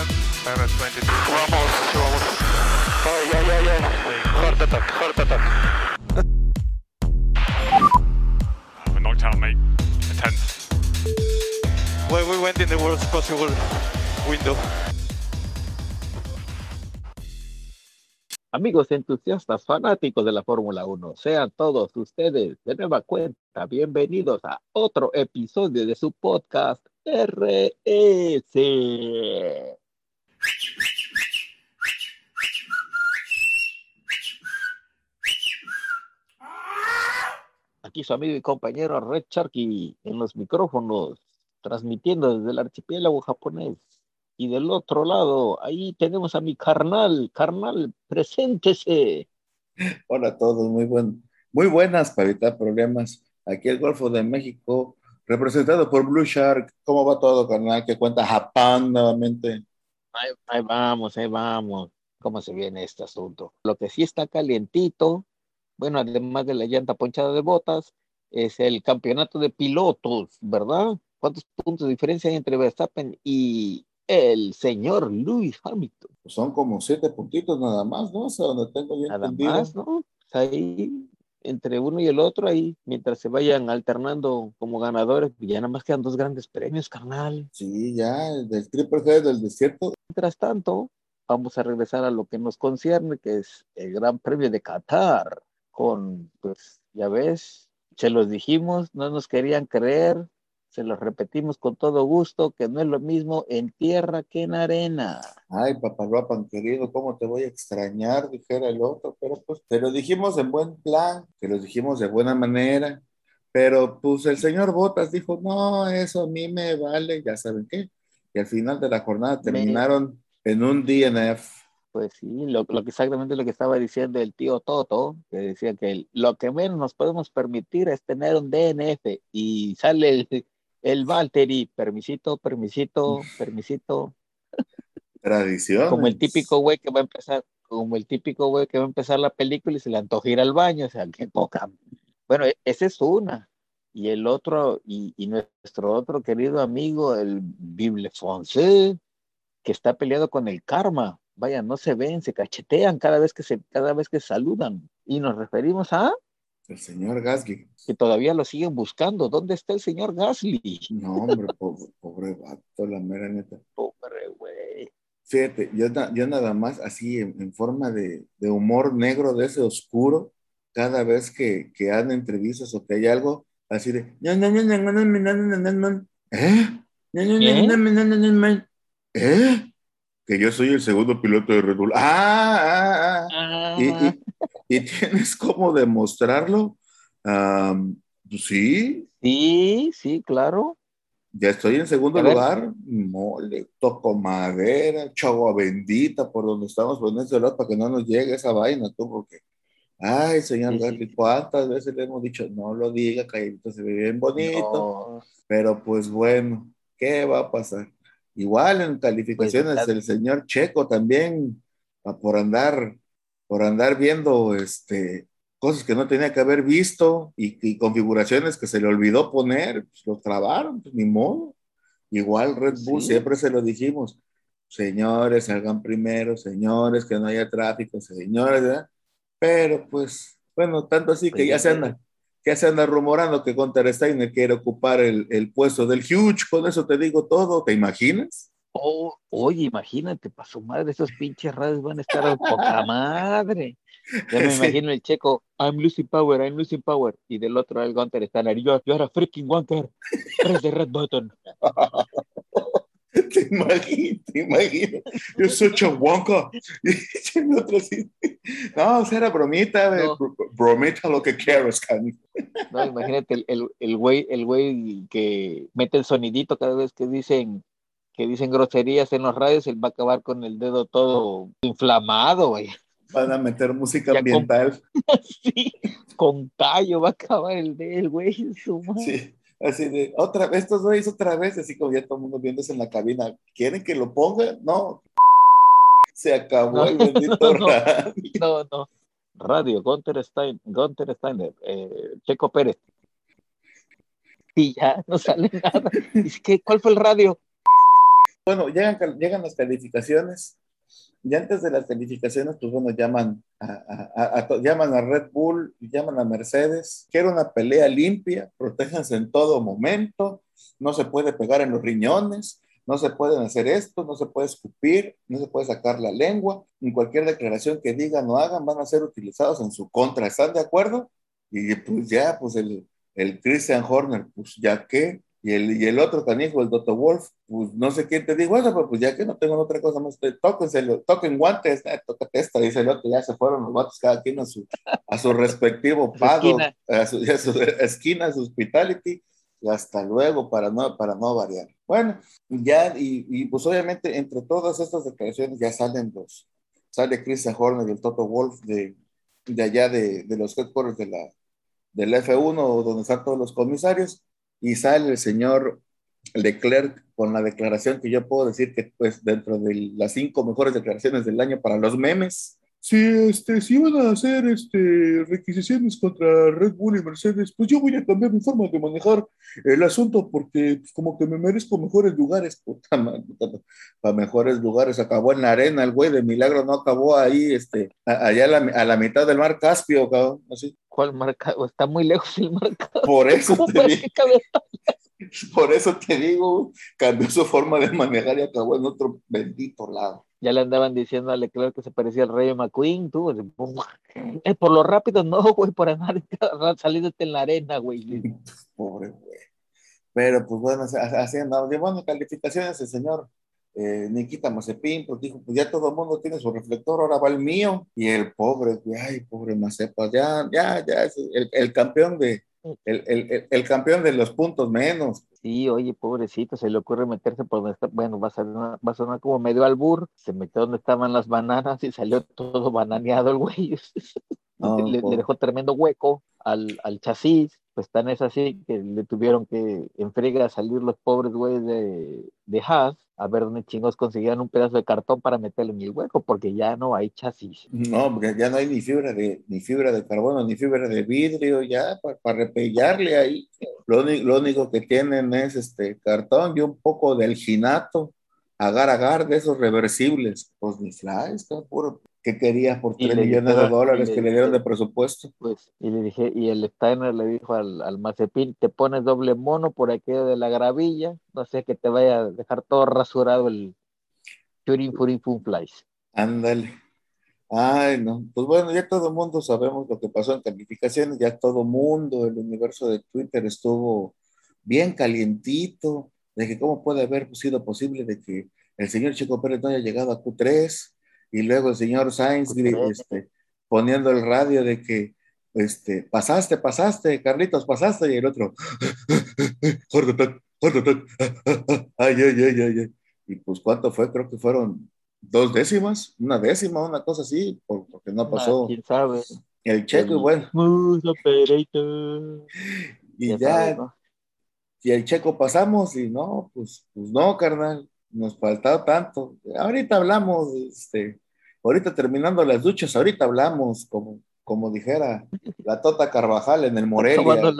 10, minus 22. Vamos, vamos. Ay, ay, ay, ay. Heart attack, heart attack. We're knocked out, mate. A 10. Well, we went in the worst possible window. Amigos entusiastas, fanáticos de la Fórmula 1, sean todos ustedes de nueva cuenta bienvenidos a otro episodio de su podcast RS. Aquí su amigo y compañero Red Sharky en los micrófonos, transmitiendo desde el archipiélago japonés. Y del otro lado, ahí tenemos a mi carnal. Carnal, preséntese. Hola a todos, muy, buen, muy buenas para evitar problemas. Aquí el Golfo de México, representado por Blue Shark. ¿Cómo va todo, carnal? Que cuenta Japón nuevamente. Ahí, ahí vamos, ahí vamos. ¿Cómo se viene este asunto? Lo que sí está calientito, bueno, además de la llanta ponchada de botas, es el campeonato de pilotos, ¿verdad? ¿Cuántos puntos de diferencia hay entre Verstappen y el señor Lewis Hamilton? Son como siete puntitos nada más, ¿no? O sea, donde tengo bien Nada entendido. más, ¿no? Ahí, entre uno y el otro, ahí, mientras se vayan alternando como ganadores, ya nada más quedan dos grandes premios, carnal. Sí, ya, del Triple G del desierto. Mientras tanto, vamos a regresar a lo que nos concierne, que es el Gran Premio de Qatar, con, pues, ya ves, se los dijimos, no nos querían creer, se los repetimos con todo gusto, que no es lo mismo en tierra que en arena. Ay, papaloapan querido, ¿cómo te voy a extrañar? Dijera el otro, pero pues te lo dijimos en buen plan, te lo dijimos de buena manera, pero pues el señor Botas dijo, no, eso a mí me vale, ya saben qué. Y al final de la jornada terminaron en un DNF. Pues sí, lo, lo que exactamente lo que estaba diciendo el tío Toto, que decía que el- lo que menos nos podemos permitir es tener un DNF y sale el, el Valtteri, permisito, permisito, permisito, Tradición. como el típico güey que va a empezar, como el típico güey que va a empezar la película y se le antoja ir al baño, o sea, qué poca. Bueno, e- esa es una. Y el otro, y, y nuestro otro querido amigo, el Bible Fonse, que está peleado con el karma vaya, no se ven, se cachetean cada vez que se, cada vez que saludan. Y nos referimos a el señor Gasly. Que todavía lo siguen buscando. ¿Dónde está el señor Gasly? No, hombre, pobre, pobre vato, la mera neta. Pobre güey. Fíjate, yo, yo, nada más así en, forma de, humor negro de ese oscuro, cada vez que, que han entrevistas o que hay algo, así de ¿Eh? ¿Eh? Que yo soy el segundo piloto de Red Bull. Ah, ah, ah. Y, Ah, y- y tienes cómo demostrarlo. Pues sí, sí, sí, claro. ya estoy en segundo lugar. Mole, toco madera, chagua bendita por donde estamos poniendo ese lado para que no nos llegue esa vaina, tú, porque. Ay, señor. Gasly, ¿cuántas veces le hemos dicho? No lo diga, calladito, se ve bien bonito. No, Pero pues bueno, ¿qué va a pasar? Igual en calificaciones Pues, el señor Checo también, a por andar, por andar viendo este, cosas que no tenía que haber visto y, y configuraciones que se le olvidó poner, pues lo trabaron, pues ni modo. Igual Red Bull, Sí. siempre se lo dijimos, señores, salgan primero, señores, que no haya tráfico, señores, ¿verdad? Pero pues, bueno, tanto así que Pues ya se sé. Ya se anda rumorando que Gunter Steiner quiere ocupar el, el puesto del Huge, con eso te digo todo, ¿te imaginas? Oh, oye, imagínate, para su madre, esos pinches radios van a estar a poca madre. Ya me Sí. imagino el checo, I'm losing power, I'm losing power. Y del otro el Gunter está you, you are a freaking Gunter. Press the red button. Te imagino, te imagino. You're such a wonka. Y el otro así, No, o sea, era bromita, No. bromita lo que quieras, cani. No, imagínate el, el, el güey, el güey que mete el sonidito cada vez que dicen que dicen groserías en los radios, él va a acabar con el dedo todo inflamado, güey. Van a meter música ambiental. Sí, con callo va a acabar el de él, güey. su madre. Sí, así de, otra vez, estos güeyes otra vez, así como ya todo el mundo viéndose en la cabina. ¿Quieren que lo ponga? No. Se acabó No, el bendito no, radio. No, no. Radio, Gunter, Stein, Gunter Steiner, eh, Checo Pérez. Y ya no sale nada. ¿Cuál fue el radio? Bueno, llegan, llegan las calificaciones y antes de las calificaciones, pues bueno, llaman a, llaman a Red Bull, llaman a Mercedes, quiero una pelea limpia, protéjanse en todo momento, no se puede pegar en los riñones, no se pueden hacer esto, no se puede escupir, no se puede sacar la lengua, ni cualquier declaración que digan o hagan van a ser utilizados en su contra. ¿Están de acuerdo? Y pues ya, pues el, el Christian Horner, pues ya que, y el, y el otro canijo, el Dr. Wolf, pues no sé quién te dijo eso, pero pues ya que no tengo otra cosa más, tóquenselo, toquen guantes, eh, tócate esta, dice el otro, ya se fueron los vatos cada quien a su, a su respectivo pago, a su, a su esquina, a su hospitality, y hasta luego para no, para no variar. Bueno, ya, y, y, pues obviamente entre todas estas declaraciones ya salen los, sale Christian Horner y el Toto Wolf de, de allá de, de los headquarters de la, del F1, donde están todos los comisarios, y sale el señor Leclerc con la declaración que yo puedo decir que pues dentro de las cinco mejores declaraciones del año para los memes, si, este, si van a hacer este, requisiciones contra Red Bull y Mercedes, pues yo voy a cambiar mi forma de manejar el asunto porque pues, como que me merezco mejores lugares, puta madre, para mejores lugares. Acabó en la arena el güey de milagro, no acabó ahí, este, allá a la, a la mitad del mar Caspio, cabrón, así. ¿Cuál marca? Está muy lejos el marcador. Por eso te digo, por eso te digo, cambió su forma de manejar y acabó en otro bendito lado ya le andaban diciendo a Leclerc que se parecía al Rey McQueen, tú, eh, por lo rápido, no, güey, por andar saliéndote en la arena, güey. Pobre güey. Pero pues bueno, así andaba. Bueno, calificaciones el señor eh, Nikita Mazepin, pues dijo, pues ya todo el mundo tiene su reflector, ahora va el mío. Y el pobre, güey, ay, pobre Mazepa, ya, ya, ya, es el, el campeón de, el, el, el, campeón de los puntos menos. Sí, oye, pobrecito, se le ocurre meterse por donde está, bueno, va a, ser va a sonar como medio albur, se metió donde estaban las bananas y salió todo bananeado el güey. le, le, dejó tremendo hueco al, al chasis, pues tan es así que le tuvieron que en salir los pobres güeyes de, de Haas a ver dónde chingos conseguían un pedazo de cartón para meterle en el hueco, porque ya no hay chasis. No, porque ya no hay ni fibra de, ni fibra de carbono, ni fibra de vidrio, ya para, para repellarle ahí. Lo, lo, único que tienen es este cartón y un poco de alginato, agar agar de esos reversibles. Pues ni flies, puro, ¿Qué quería por 3 millones de dólares que le dieron de presupuesto? Pues, y le dije, y el Steiner le dijo al, al Mazepin, te pones doble mono por aquello de la gravilla, no sé que te vaya a dejar todo rasurado el Turing Furin Fun Flies. Ándale. Ay, no. Pues bueno, ya todo el mundo sabemos lo que pasó en calificaciones, ya todo el mundo, el universo de Twitter estuvo bien calientito, de que cómo puede haber sido posible de que el señor Chico Pérez no haya llegado a Q3, y luego el señor Sainz este, poniendo el radio de que este, pasaste, pasaste, Carlitos, pasaste, y el otro, ay, ay, ay, ay, ay. Y pues, ¿cuánto fue? Creo que fueron dos décimas, una décima, una cosa así, porque no pasó. Ah, ¿Quién sabe? El checo, bueno. Y ya, ya y el checo pasamos, y no, pues, pues no, carnal nos faltaba tanto. Ahorita hablamos, este, ahorita terminando las duchas, ahorita hablamos, como, como dijera la Tota Carvajal en el Morelia,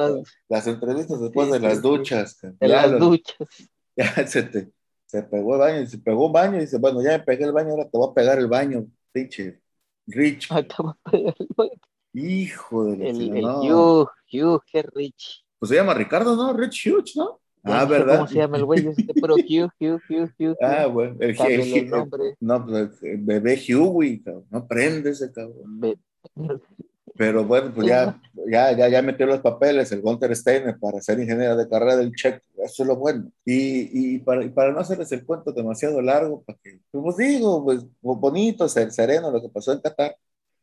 las, entrevistas después de las duchas. De las duchas. Ya se, te, se pegó el baño, se pegó un baño y dice, bueno, ya me pegué el baño, ahora te voy a pegar el baño, pinche Rich. Ah, te voy a pegar el baño. Hijo de la El, el no. Hugh, Hugh, qué Rich. Pues se llama Ricardo, ¿no? Rich Hughes, ¿no? Ah, ¿verdad? ¿Cómo se llama el güey? Este, pero Hugh, Hugh, Hugh, Hugh. Ah, bueno, el, el, el, el No, pues bebé Hughie, cabrón. No prende ese cabrón. Be pero bueno, pues ya, ya, ya, ya metió los papeles el Gunter Steiner para ser ingeniero de carrera del Checo. Eso es lo bueno. Y, y, para, y para no hacerles el cuento demasiado largo, para que, pues digo, pues bonito, ser, sereno lo que pasó en Qatar.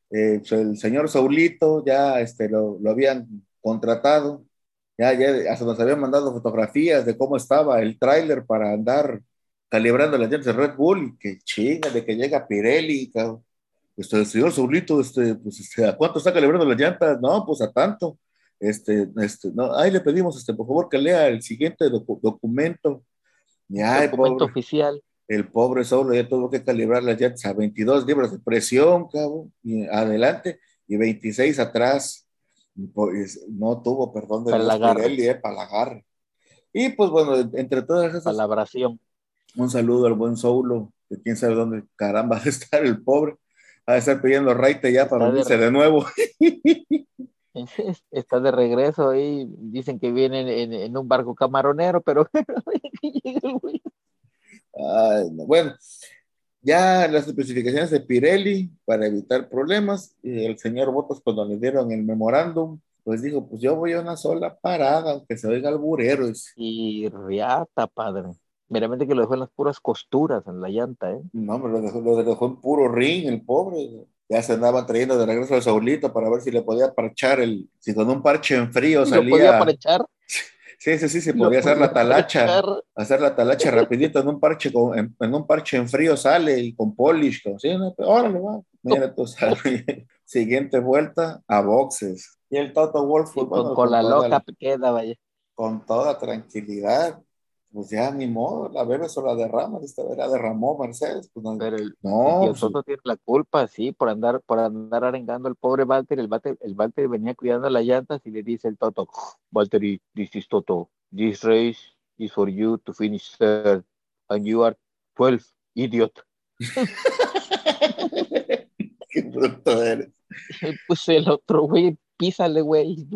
Eh, pues el señor Saulito ya este, lo, lo habían contratado ya, ya hasta nos habían mandado fotografías de cómo estaba el tráiler para andar calibrando las llantas de Red Bull y que chinga de que llega Pirelli, cabrón. Este, señor Saulito, este, pues, este, ¿a cuánto está calibrando las llantas? No, pues a tanto. Este, este, no, ahí le pedimos, este, por favor, que lea el siguiente docu documento. Ya, documento pobre, oficial. El pobre Saulo ya tuvo que calibrar las llantas a 22 libras de presión, cabrón, y adelante, y 26 atrás pues, no tuvo perdón de Pirelli, eh, para la Y pues bueno, entre todas esas. Palabración. Un saludo al buen Soulo, que quién sabe dónde caramba va a estar el pobre. Va a estar pidiendo raite ya para Está de venirse de nuevo. Está de regreso ahí, dicen que viene en, en un barco camaronero, pero. Ay, no. Bueno, ya las especificaciones de Pirelli para evitar problemas, y el señor Botas cuando le dieron el memorándum, pues dijo, pues yo voy a una sola parada, aunque se oiga alburero. Y, Y riata, padre. Meramente que lo dejó en las puras costuras en la llanta, ¿eh? no, me lo dejó, lo dejó en puro ring, el pobre. Ya se andaba trayendo de regreso al Saulito para ver si le podía parchar el, si con un parche en frío Lo podía salía. parchar. Sí, sí, sí, se podía hacer la talacha. hacer la talacha rapidito en un parche con- en, en un parche en frío sale y con polish, con, sí, no, órale, va. Mira, tú sabes. Siguiente vuelta a boxes. Y el Toto Wolf, Y pues, con, bueno, con la toda, loca queda, vaya. con toda tranquilidad, pues ya ni modo, la bebé se la derrama, esta vez la derramó Mercedes, pues no, Pero el, no, tío pues, Toto tiene la culpa, sí, por andar, por andar arengando al pobre Valtteri. El Valtteri, el Valtteri venía cuidando las llantas y le dice el Toto, Valtteri, this is Toto. This race is for you to finish third. And you are 12, idiot. qué bruto eres. Pues el otro, güey, písale, güey.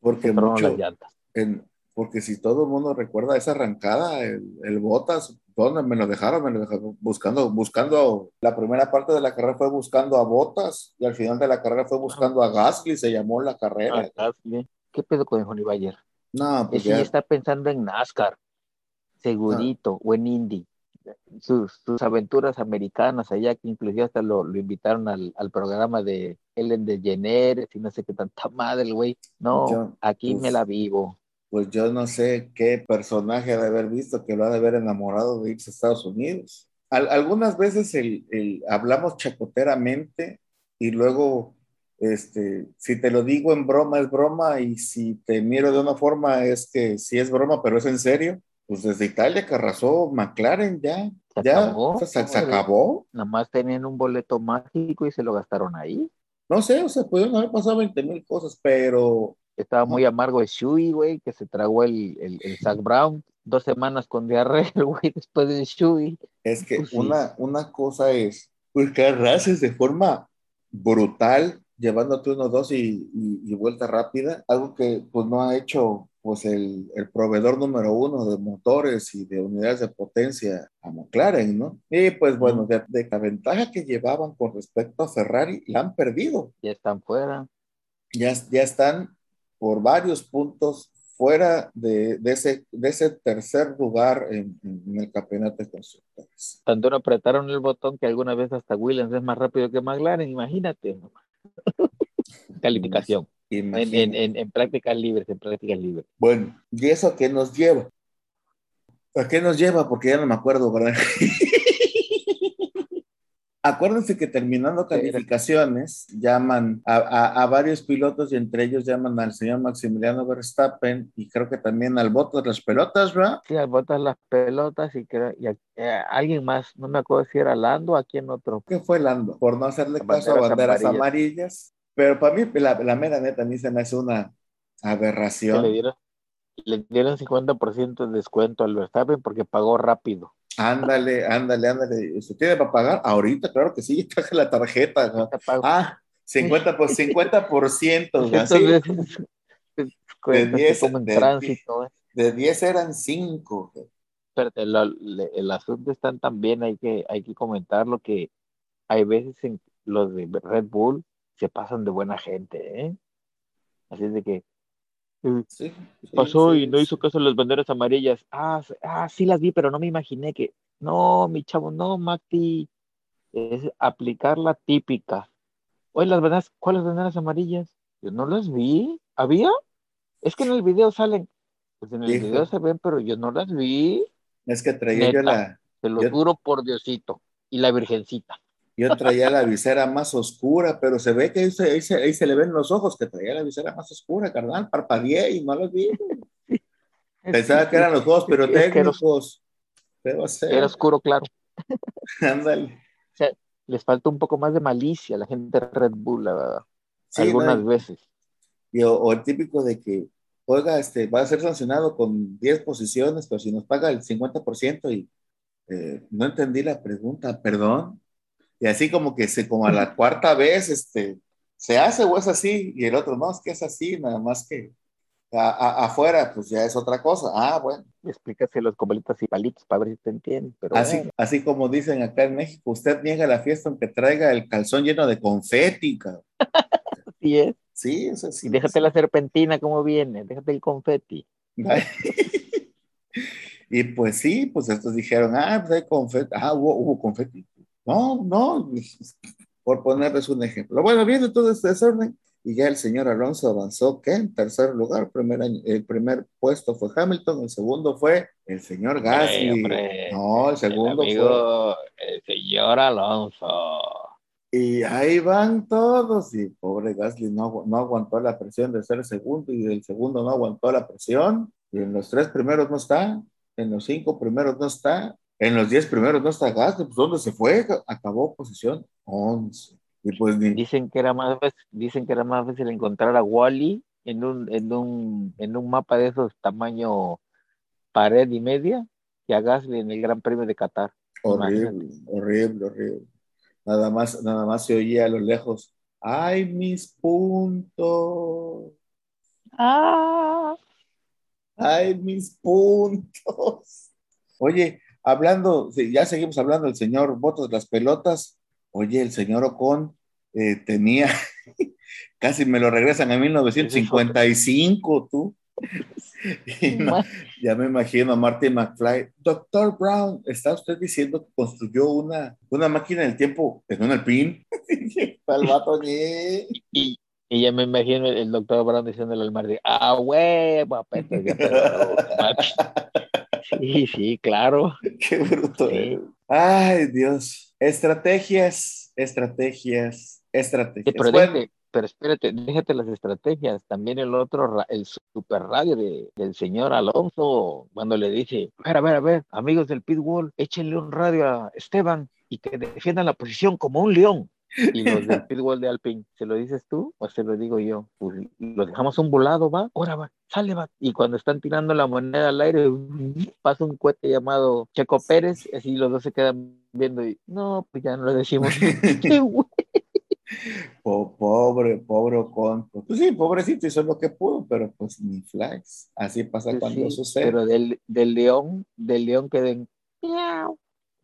Porque mucho, las llantas. en- porque si todo el mundo recuerda esa arrancada, el, el Botas, ¿dónde me lo dejaron? Me lo dejaron buscando, buscando, la primera parte de la carrera fue buscando a Botas y al final de la carrera fue buscando a Gasly, se llamó la carrera. Ah. ¿Qué pedo con el Honey Bayer? No, pues Ese ya está pensando en NASCAR, segurito, o en Indy. Sus, sus aventuras americanas allá, que inclusive hasta lo, lo invitaron al, al programa de Ellen DeGeneres y no sé qué tanta madre, güey. No, Yo, aquí pues, me la vivo. Pues yo no sé qué personaje ha de haber visto que lo ha de haber enamorado de irse a Estados Unidos. Al- algunas veces el, el- hablamos chacoteramente y luego, este, si te lo digo en broma es broma y si te miro de una forma es que sí es broma, pero es en serio. Pues desde Italia que arrasó McLaren ya, Se ya, acabó, o sea, se, se madre. acabó. Nada más tenían un boleto mágico y se lo gastaron ahí. No sé, o sea, pudieron haber pasado 20 mil cosas, pero Estaba muy amargo de Shui, güey, que se tragó el, el, el Zach Brown. Dos semanas con diarrea, güey, después de Shui. Es que Pues sí. una, una cosa es pues que arrases de forma brutal, llevándote uno, dos y, y- y vuelta rápida, algo que pues no ha hecho pues el, el proveedor número uno de motores y de unidades de potencia a McLaren, ¿no? Y pues bueno, de, de la ventaja que llevaban con respecto a Ferrari, la han perdido. Ya están fuera. Ya, ya están por varios puntos fuera de, de ese, de ese tercer lugar en, en el campeonato de constructores. Tanto no apretaron el botón que alguna vez hasta Williams es más rápido que McLaren, imagínate. Calificación. En, en, en prácticas libres, en prácticas libres. Bueno, ¿y eso a qué nos lleva? ¿A qué nos lleva? Porque ya no me acuerdo, ¿verdad? Acuérdense que terminando calificaciones, llaman a, a- a varios pilotos y entre ellos llaman al señor Maximiliano Verstappen y creo que también al Bottas las pelotas, ¿verdad? Sí, botas las pelotas y, creo, y a- eh, alguien más, no me acuerdo si era Lando o a quién otro. ¿Qué fue Lando? Por no hacerle caso a banderas amarillas. amarillas. Pero para mí, la, la mera neta, a mí se me hace una aberración. le dieron, le dieron 50% de descuento al Verstappen porque pagó rápido. Ándale, ándale, ándale. ¿Usted tiene para pagar? Ahorita, claro que sí, traje la tarjeta. ¿no? Ah, 50 por 50 por ciento, que 10, como en de tránsito. ¿eh? De 10 eran 5. Pero el, el- el asunto está también, hay que, hay que comentarlo, que hay veces en los de Red Bull se pasan de buena gente, ¿eh? Así es de que eh, Sí, sí, pasó sí, y no hizo caso a las banderas amarillas. Ah, ah, sí las vi, pero no me imaginé que. No, mi chavo, no, Mati. Es aplicar la típica. Oye, las banderas, ¿cuáles banderas amarillas? Yo no las vi. ¿Había? Es que en el video salen. Pues en el Hijo. video se ven, pero yo no las vi. Es que traía yo la, Te lo Yo- juro por Diosito. Y la Virgencita. Yo traía la visera más oscura, pero se ve que ahí se, ahí se, ahí se le ven los ojos, que traía la visera más oscura, carnal. Parpadeé y no los vi. Pensaba que eran los juegos pirotécnicos. Pero o sea, era oscuro, claro. ándale. Les falta un poco más de malicia a la gente de Red Bull, la verdad. Sí, Algunas no, veces. y o, o el típico de que, oiga, este, va a ser sancionado con 10 posiciones, pero si nos paga el 50% y eh, no entendí la pregunta, perdón. Y así como que se, como a la cuarta vez, este, ¿se hace o es así? Y el otro, no, es que es así, nada más que afuera, pues ya es otra cosa. Ah, bueno. Explícaselo con bolitas y palitos para ver si te entienden. Pero así, así como dicen acá en México, usted niega la fiesta aunque traiga el calzón lleno de confeti, así es. Sí, es así. Y déjate la serpentina como viene, déjate el confeti. y pues sí, pues estos dijeron, ah, pues hay confeti. Ah, hubo, hubo confeti. No, no, por ponerles un ejemplo. Bueno, viendo todo este desorden, y ya el señor Alonso avanzó que en tercer lugar, primer el primer puesto fue Hamilton, el segundo fue el señor Gasly. no, el segundo fue el señor Alonso. Y ahí van todos, y pobre Gasly no, no aguantó la presión de ser segundo, y el segundo no aguantó la presión, y en los tres primeros no está, en los cinco primeros no está, en los diez primeros no está Gasly, pues ¿dónde se fue? Acabó posición once. Pues, dicen que era más dicen que era más fácil encontrar a Wally en un, en un, en un mapa de esos tamaño pared y media que a Gasly en el Gran Premio de Qatar. Horrible, horrible, horrible. Nada más, nada más se oía a lo lejos. ¡Ay, mis puntos! ¡Ah! ¡Ay, mis puntos! Oye, hablando, ya seguimos hablando del señor Botas las pelotas. Oye, el señor Ocon eh, tenía, casi me lo regresan a 1955, tú. ya me imagino a Marty McFly. Doctor Brown, ¿está usted diciendo que construyó una, una máquina del tiempo en un alpín? y, y ya me imagino el, doctor Brown diciéndole al Marty, ah, huevo, Sí, sí, claro. Qué bruto. Ay, Dios. Estrategias, estrategias, estrategias. pero, espérate, déjate las estrategias. También el otro, el super radio del señor Alonso, cuando le dice, a ver, a ver, a ver, amigos del Pitbull, échenle un radio a Esteban y que defiendan la posición como un león. Y los del pitbull de Alpine, ¿se lo dices tú o se lo digo yo? Pues los dejamos un volado, va, ahora va, sale, va. Y cuando están tirando la moneda al aire, pasa un cohete llamado Checo Pérez, así los dos se quedan viendo y no, pues ya no lo decimos. pobre, pobre con Pues sí, pobrecito hizo lo que pudo, pero pues ni flags. Así pasa cuando sucede. Pero del, del león, del león queden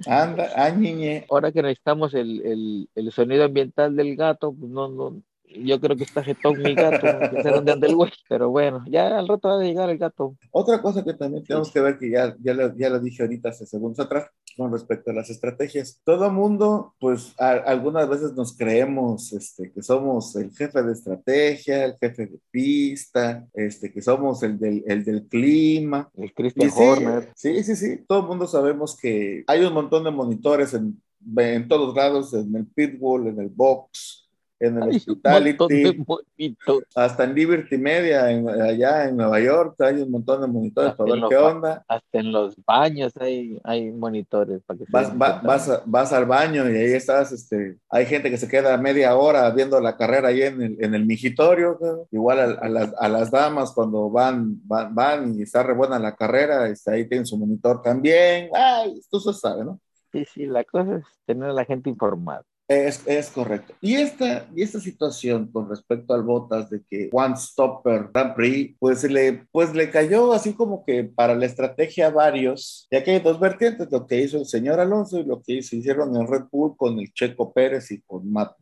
Anda, añiñe. Ahora que necesitamos el, el, el, sonido ambiental del gato, pues no, no, yo creo que está jetón mi gato, no sé dónde anda el güey, pero bueno, ya al rato va a llegar el gato. Otra cosa que también tenemos que ver, que ya, ya, lo, ya lo dije ahorita hace segundos atrás, con respecto a las estrategias. Todo mundo, pues algunas veces nos creemos este, que somos el jefe de estrategia, el jefe de pista, este, que somos el del, el del clima. El Christian Horner. Sí, sí, sí, todo el mundo sabemos que hay un montón de monitores en, en todos lados, en el pitbull, en el box, en el Hospitality, hasta en Liberty Media, allá en Nueva York, hay un montón de monitores para ver qué onda. Hasta en los baños hay, hay monitores. Para que vas, vas, vas, al baño y ahí estás, este, hay gente que se queda media hora viendo la carrera ahí en el, en el migitorio, igual a, las, a, las, damas cuando van, van, van, y está re buena la carrera, está, ahí tienen su monitor también, ay, tú se sabe, ¿no? Sí, sí, la cosa es tener a la gente informada. Es, es, correcto. Y esta, y esta situación con respecto al Botas de que One Stopper Grand Prix, pues le, pues le cayó así como que para la estrategia a varios, ya que hay dos vertientes, lo que hizo el señor Alonso y lo que se hicieron en Red Bull con el Checo Pérez y con Matt.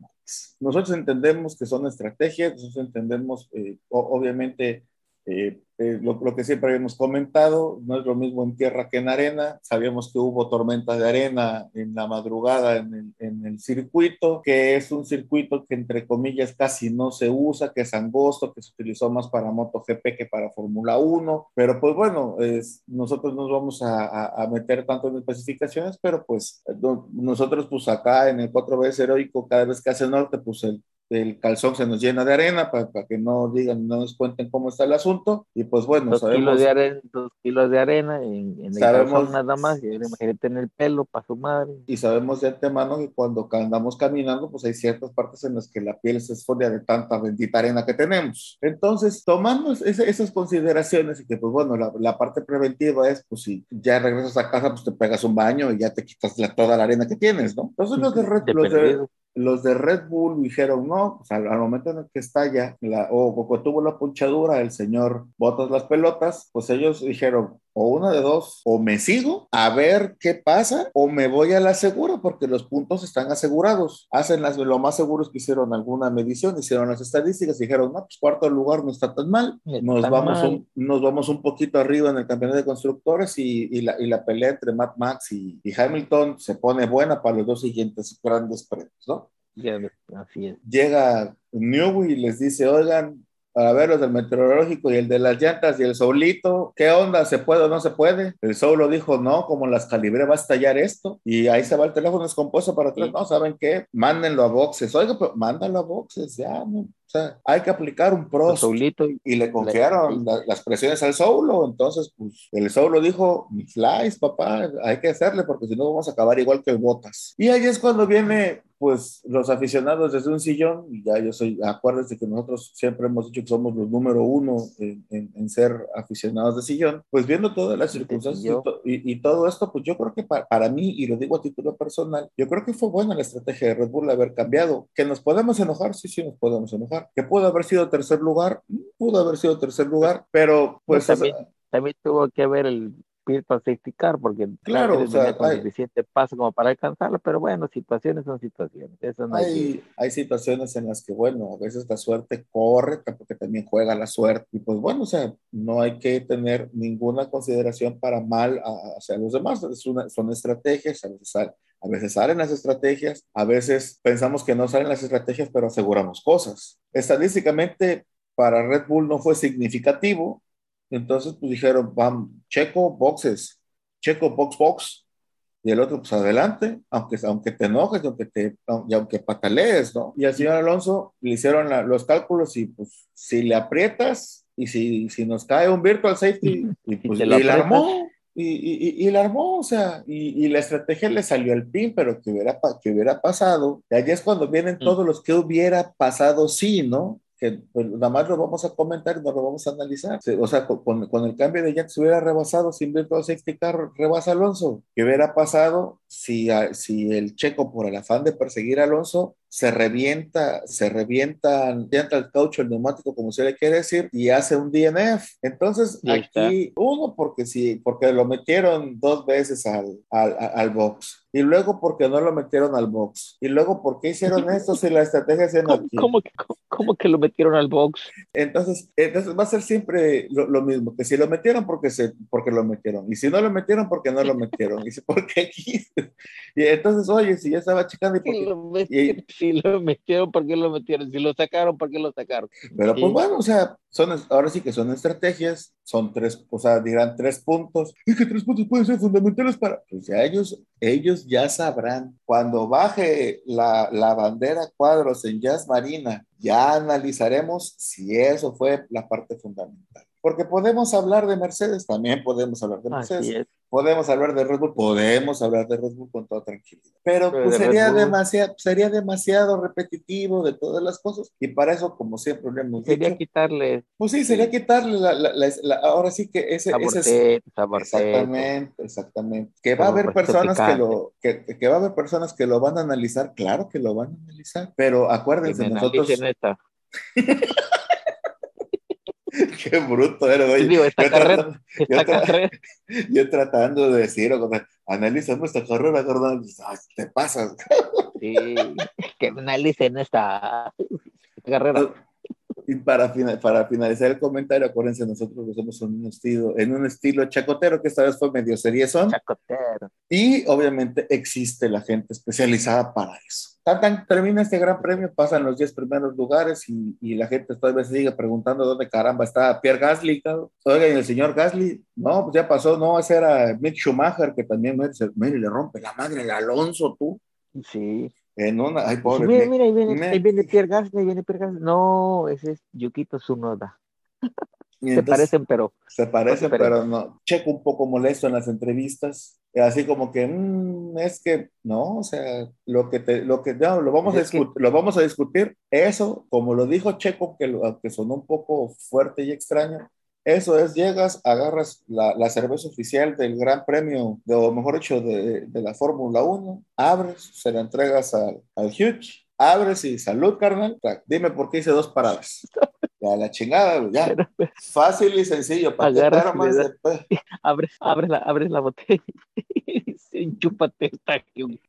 Nosotros entendemos que son estrategias, nosotros entendemos, eh, obviamente, eh, eh, lo, que siempre habíamos comentado, no es lo mismo en tierra que en arena. Sabíamos que hubo tormentas de arena en la madrugada en el, en el, circuito, que es un circuito que entre comillas casi no se usa, que es angosto, que se utilizó más para MotoGP que para Fórmula 1. Pero pues bueno, es, nosotros nos vamos a, a, meter tanto en especificaciones, pero pues nosotros pues acá en el 4 veces heroico, cada vez que hace norte, pues el el calzón se nos llena de arena para, que no digan, no nos cuenten cómo está el asunto. Y pues bueno, dos sabemos. Kilos de arena, dos kilos de arena en, en el Sabemos- calzón nada más, y imagínate en el pelo para su madre. Y sabemos de antemano que cuando andamos caminando, pues hay ciertas partes en las que la piel se esfolia de tanta bendita arena que tenemos. Entonces, tomando ese- esas consideraciones y que, pues bueno, la, la parte preventiva es, pues si ya regresas a casa, pues te pegas un baño y ya te quitas la- toda la arena que tienes, ¿no? Entonces los de, los de. Los de Red Bull dijeron, no, pues al, al momento en el que estalla, la, o, o tuvo la punchadura el señor Botas las pelotas, pues ellos dijeron, o una de dos, o me sigo a ver qué pasa, o me voy a la segura, porque los puntos están asegurados. Hacen las, lo más seguro es que hicieron alguna medición, hicieron las estadísticas, dijeron, no, pues cuarto lugar no está tan mal, nos tan vamos, mal. un, nos vamos un poquito arriba en el campeonato de constructores y, y la, y la pelea entre Matt Max y, y Hamilton se pone buena para los dos siguientes grandes premios, ¿no? Ves, Así es. llega Newey y les dice, oigan, a ver los del meteorológico y el de las llantas y el Soulito, ¿qué onda? ¿Se puede o no se puede? El Soulo dijo, no, como las calibré va a estallar esto. Y ahí se va el teléfono descompuesto para atrás. No, ¿saben qué? Mándenlo a boxes. Oiga, pero mándalo a boxes, ya, ¿no? Sea, hay que aplicar un pro. Solito y le confiaron la- las presiones al Soulo. Entonces, pues, el Soulo dijo, flies, papá, hay que hacerle porque si no vamos a acabar igual que el Botas. Y ahí es cuando viene, pues, los aficionados desde un sillón. Y ya yo soy, acuérdense que nosotros siempre hemos dicho que somos los número uno en, en- en ser aficionados de sillón. Pues viendo todas las circunstancias y, y- todo esto, pues yo creo que pa- para mí, y lo digo a título personal, yo creo que fue buena la estrategia de Red Bull haber cambiado. Que nos podemos enojar, sí, sí, nos podemos enojar. Que pudo haber sido tercer lugar, pudo haber sido tercer lugar, pero pues No, también, también tuvo que ver el Virtual Safety Car, porque Claro, o sea, hay- suficiente paso como para alcanzarlo, pero bueno, situaciones son situaciones. Eso no hay, hay, hay situaciones en las que, bueno, a veces la suerte corre, porque también juega la suerte. Y pues bueno, o sea, no hay que tener ninguna consideración para mal a- hacia los demás. Es una- son estrategias, a veces, a veces salen las estrategias, a veces pensamos que no salen las estrategias, pero aseguramos cosas. Estadísticamente, para Red Bull no fue significativo. Entonces, pues dijeron, vamos, checo, boxes, checo, box, box, y el otro, pues adelante, aunque, aunque te enojes, aunque te, y aunque patalees, ¿no? Y al señor Alonso le hicieron la- los cálculos y pues si le aprietas y si, si nos cae un virtual safety, y pues lo y la armó, y, y, y, la armó, o sea, y, y la estrategia le salió al pin, pero que hubiera, que hubiera pasado, y allí es cuando vienen Mm. todos los que hubiera pasado, sí, ¿no? que pues, nada más lo vamos a comentar y no lo vamos a analizar. O sea, con, con- el cambio de llantas se hubiera rebasado sin virtual safety car, rebasa Alonso. ¿Qué hubiera pasado si, a- si el checo, por el afán de perseguir a Alonso, se revienta, se revienta, revienta el caucho, el neumático, como se le quiere decir, y hace un DNF? Entonces, Y ahí aquí, uno, porque sí, porque lo metieron dos veces al, al, al box. Y luego porque no lo metieron al box. Y luego porque hicieron esto si la estrategia es ¿Cómo, aquí. cómo que- cómo- cómo que lo metieron al box? Entonces, entonces va a ser siempre lo, lo mismo, que si lo metieron porque, se, porque lo metieron, y si no lo metieron porque no lo metieron, y si porque aquí. Y entonces, oye, si ya estaba checando, y Si porque- lo, metieron, si lo metieron, ¿por qué lo metieron? Si lo sacaron, ¿por qué lo sacaron? pero Sí. pues bueno, o sea, son, ahora sí que son estrategias, son tres, o sea, dirán tres puntos, y que tres puntos pueden ser fundamentales para, pues ya ellos, ellos ya sabrán, cuando baje la, la bandera cuadros en Jazz Marina, ya analizaremos si eso fue la parte fundamental. Porque podemos hablar de Mercedes, también podemos hablar de Mercedes. Podemos hablar de Red Bull, podemos hablar de Red Bull con toda tranquilidad. Pero Pero pues, de sería, demasiado, sería demasiado repetitivo de todas las cosas. Y para eso, como siempre le hemos Sería dicho, quitarle pues sí, sería sí. quitarle la, la- la- la- ahora sí que ese, ese es... saborcete, saborcete. Exactamente, exactamente. Que va a haber puesto personas que lo, que, que va a haber personas que lo van a analizar, claro que lo van a analizar, pero acuérdense, nosotros. qué bruto eres, oye. Digo, esta Yo carrera, tratando- esta yo tra- carrera, yo tratando de decir, o sea, analiza nuestra carrera, carnal, Ay, te pasas. sí, que analicen esta, esta carrera. Y para, fina- para finalizar el comentario, acuérdense, nosotros en un estilo, en un estilo chacotero, que esta vez fue medio seriezón, Chacotero. y obviamente existe la gente especializada para eso. Tan, tan termina este gran premio, pasan los 10 primeros lugares y, y la gente todavía se sigue preguntando dónde caramba está Pierre Gasly. Oiga, y el señor Gasly, no, pues ya pasó, no, ese era Mick Schumacher, que también mire, le rompe la madre el Alonso, tú. Sí, En una, ay, Dice, pobre. mira, mira, ahí viene, Nick. ahí viene Pierre Gasly, ahí viene Pierre Gasly. No, ese es Yukito Tsunoda. Y Se entonces- parecen, pero Se parecen, Pero- pero no. Checo un poco molesto en las entrevistas, así como que "Mm, es que no, o sea, lo que te, lo que no, lo vamos a Es que- lo vamos a discutir. Eso, como lo dijo Checo, que, lo- que sonó un poco fuerte y extraño. Eso es, llegas, agarras la, la cerveza oficial del Gran Premio, de, o mejor dicho, de, de la Fórmula 1, abres, se la entregas al, al Hugh, abres y salud, carnal. Dime por qué hice dos paradas. Ya, la chingada, ya. pero Fácil y sencillo, para Agarras te armas y le de pe- abres, abres, la, abres la botella y chúpate esta.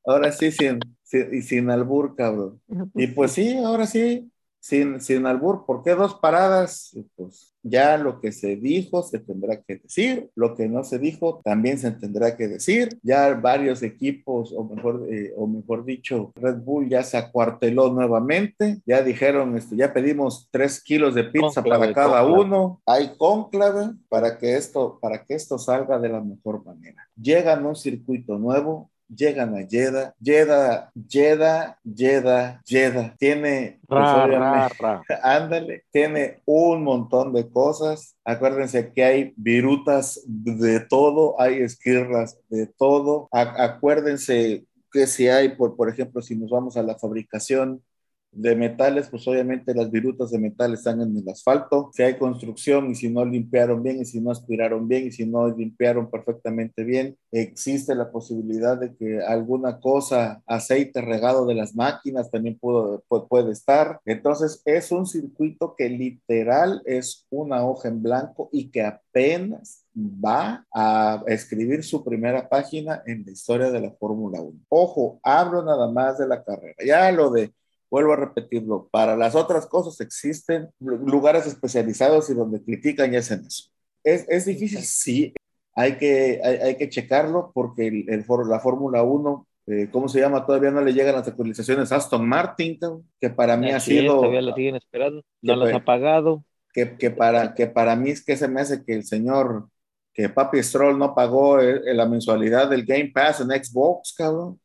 Ahora sí, sin, sin- y sin albur, cabrón. Y pues sí, ahora sí, sin, sin albur. ¿Por qué dos paradas? Pues ya lo que se dijo se tendrá que decir, lo que no se dijo también se tendrá que decir. Ya varios equipos, o mejor, eh, o mejor dicho, Red Bull ya se acuarteló nuevamente. Ya dijeron, este, ya pedimos tres kilos de pizza para cada uno. Hay cónclave para que esto, para que esto salga de la mejor manera. Llegan a un circuito nuevo, llegan a Jeddah, Jeddah, Jeddah, Jeddah, Jeddah. Tiene, pues, Ra, ra. ándale, tiene un montón de cosas. Acuérdense que hay virutas de todo, hay esquirlas de todo. A- acuérdense que si hay, por, por ejemplo, si nos vamos a la fabricación de metales, pues obviamente las virutas de metal están en el asfalto. Si hay construcción y si no limpiaron bien y si no aspiraron bien y si no limpiaron perfectamente bien, existe la posibilidad de que alguna cosa, aceite regado de las máquinas también pudo- pu- puede estar. Entonces es un circuito que literal es una hoja en blanco y que apenas va a escribir su primera página en la historia de la Fórmula 1. Ojo, hablo nada más de la carrera. Ya lo de vuelvo a repetirlo, para las otras cosas existen lugares especializados y donde critican y hacen eso. Es, es difícil, sí, hay que, hay, hay que checarlo porque el, el la Fórmula 1, eh, ¿cómo se llama? Todavía no le llegan las actualizaciones Aston Martin, que para mí ha es, sido, todavía la siguen esperando. No fue- ha pagado. que, que para, que para mí es que se me hace que el señor, que Papi Stroll no pagó eh, la mensualidad del Game Pass en Xbox, cabrón.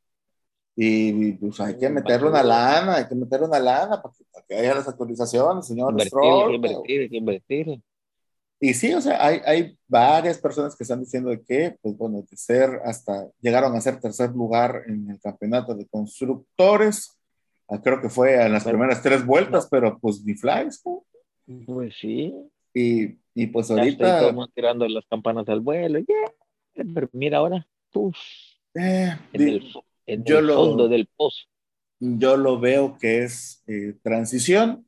Y pues hay que meterle una lana, hay que meterle una lana para que, para que haya las actualizaciones, señor Invertir, Stroll. invertir, invertir. Y sí, o sea, hay, hay varias personas que están diciendo de que, pues bueno, de ser hasta, llegaron a ser tercer lugar en el campeonato de constructores. Ah, Creo que fue en las Bueno. primeras tres vueltas, pero pues ni flies, ¿no? Pues sí. Y, y pues ahorita, mundo tirando las campanas al vuelo. yeah. Pero mira ahora, uf, eh, en di- el, en yo el lo- fondo del pozo. yo lo veo que es eh, transición,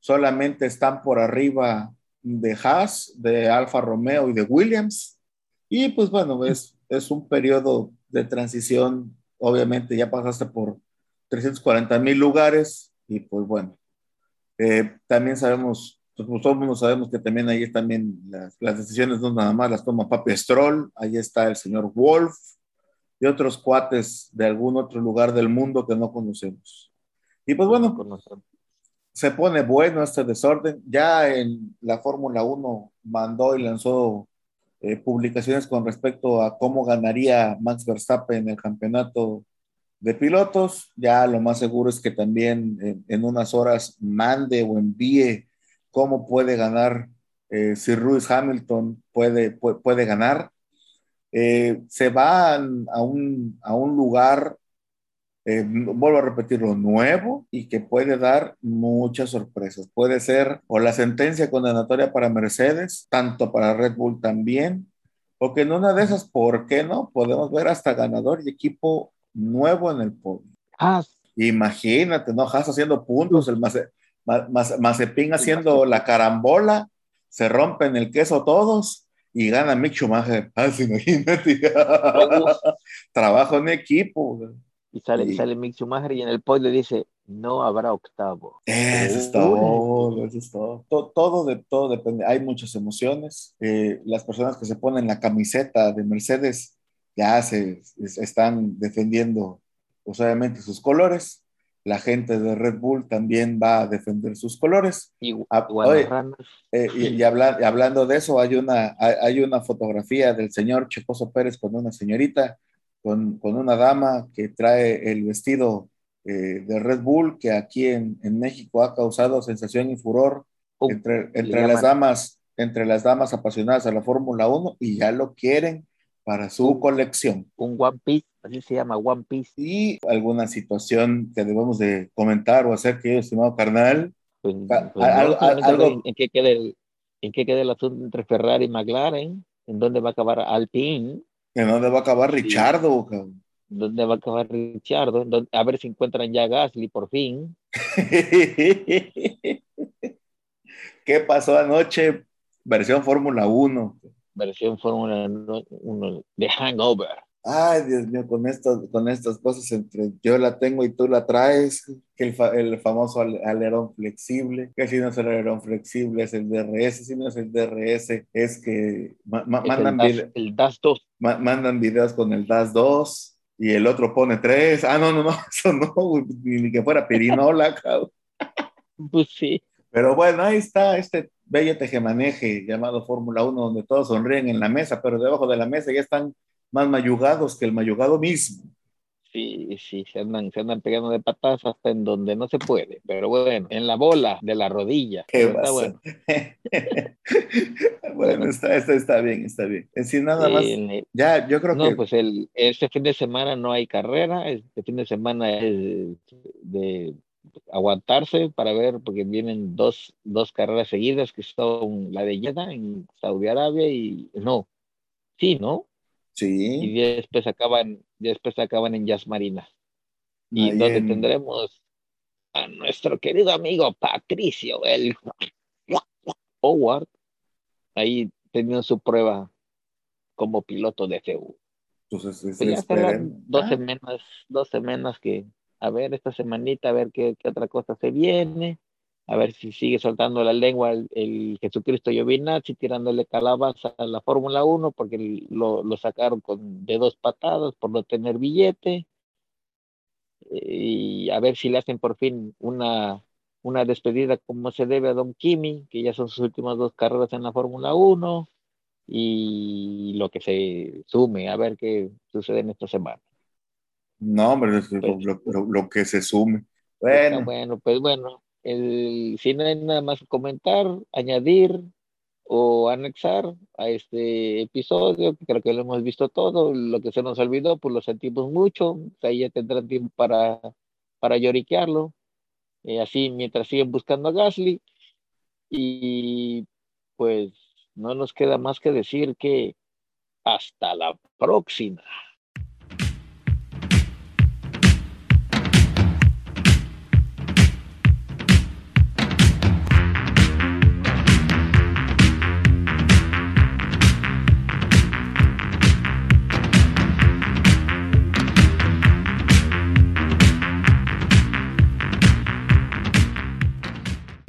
solamente están por arriba de Haas, de Alfa Romeo y de Williams. Y pues bueno, es, es un periodo de transición, obviamente ya pasaste por 340 mil lugares y pues bueno, eh, también sabemos, pues, pues, todo el mundo sabemos que también ahí también las, las decisiones no nada más las toma Papi Stroll, ahí está el señor Wolf y otros cuates de algún otro lugar del mundo que no conocemos. Y pues bueno, se pone bueno este desorden. Ya en la Fórmula 1 mandó y lanzó eh, publicaciones con respecto a cómo ganaría Max Verstappen el campeonato de pilotos. Ya lo más seguro es que también en, en unas horas mande o envíe cómo puede ganar eh, si Lewis Hamilton puede, puede, puede ganar. Eh, se van a un, a un lugar eh, vuelvo a repetirlo, nuevo y que puede dar muchas sorpresas. Puede ser o la sentencia condenatoria para Mercedes, tanto para Red Bull también, o que en una de esas, ¿por qué no? Podemos ver hasta ganador y equipo nuevo en el podio. Ah, Imagínate, ¿no? Haas haciendo puntos, el Mace, Ma- Mace- Mazepin haciendo la carambola, se rompen el queso todos y gana Mick Schumacher. Ah, sí, imagínate. Trabajo en equipo. y sale, Sí. sale Mick Schumacher y en el podio dice, no habrá octavo. Eso es todo, eso es todo. To- Todo, de todo depende. Hay muchas emociones. Eh, las personas que se ponen la camiseta de Mercedes ya se, se están defendiendo, pues, obviamente, sus colores. La gente de Red Bull también va a defender sus colores. Y Ah, Eh, y y habla- y hablando de eso, hay una, hay, hay una fotografía del señor Checoso Pérez con una señorita, con, con una dama que trae el vestido eh, de Red Bull que aquí en, en, México ha causado sensación y furor uh, entre, entre las damas, entre las damas apasionadas a la Fórmula 1 y ya lo quieren para su colección. Un One Piece, así se llama One Piece. Y alguna situación que debemos de comentar o hacer, que estimado carnal. Pues, pues algo, no, algo, ¿en, qué queda el, ¿En qué queda el asunto entre Ferrari y McLaren? ¿En dónde va a acabar Alpine? ¿En dónde va a acabar Richardo? Sí. ¿Dónde va a acabar Richardo? A ver si encuentran ya Gasly por fin. ¿Qué pasó anoche? Versión Fórmula 1. Versión Fórmula 1 de Hangover. Ay, Dios mío, con, esto, con estas cosas entre yo la tengo y tú la traes, que el, fa, el famoso alerón flexible, que si no es el alerón flexible es el DRS, si no es el DRS es que ma, ma, Es mandan, el, DAS, el DAS 2. ma- mandan videos con el DAS 2 y el otro pone 3. Ah, no, no, no, eso no, ni que fuera pirinola, cabrón. Pues sí. Pero bueno, ahí está este bello tejemaneje llamado Fórmula 1, donde todos sonríen en la mesa, pero debajo de la mesa ya están más mayugados que el mayugado mismo. Sí, sí, se andan, se andan pegando de patas hasta en donde no se puede. Pero bueno, en la bola de la rodilla. ¿Qué Pero va a está ser? bueno. bueno, está, está, está bien, está bien. En sí, nada más. Ya, yo creo no, que pues el, este fin de semana no hay carrera, este fin de semana es de aguantarse para ver, porque vienen dos, dos carreras seguidas, que son la de Jeddah en Saudi Arabia y no, sí, ¿no? Y sí, después acaban, después acaban en Jazz Marina. Y ahí donde en- tendremos a nuestro querido amigo Patricio, el Howard, ahí teniendo su prueba como piloto de F1. pues es- es- Pues ya Ah, semanas, dos semanas que, a ver, esta semanita, a ver qué, qué otra cosa se viene, a ver si sigue soltando la lengua el, el Jesucristo Giovinazzi, tirándole calabaza a la Fórmula 1, porque lo, lo sacaron con, de dos patadas por no tener billete, y a ver si le hacen por fin una, una despedida como se debe a Don Kimi, que ya son sus últimas dos carreras en la Fórmula 1, y lo que se sume, a ver qué sucede en esta semana. No, hombre, es lo, Pues- lo- lo- lo que se sume. Bueno, bueno, pues bueno, el, si no hay nada más que comentar, añadir o anexar a este episodio, que creo que lo hemos visto todo, lo que se nos olvidó, pues lo sentimos mucho, ahí ya tendrán tiempo para, para lloriquearlo, Eh, así mientras siguen buscando a Gasly, y pues no nos queda más que decir que hasta la próxima.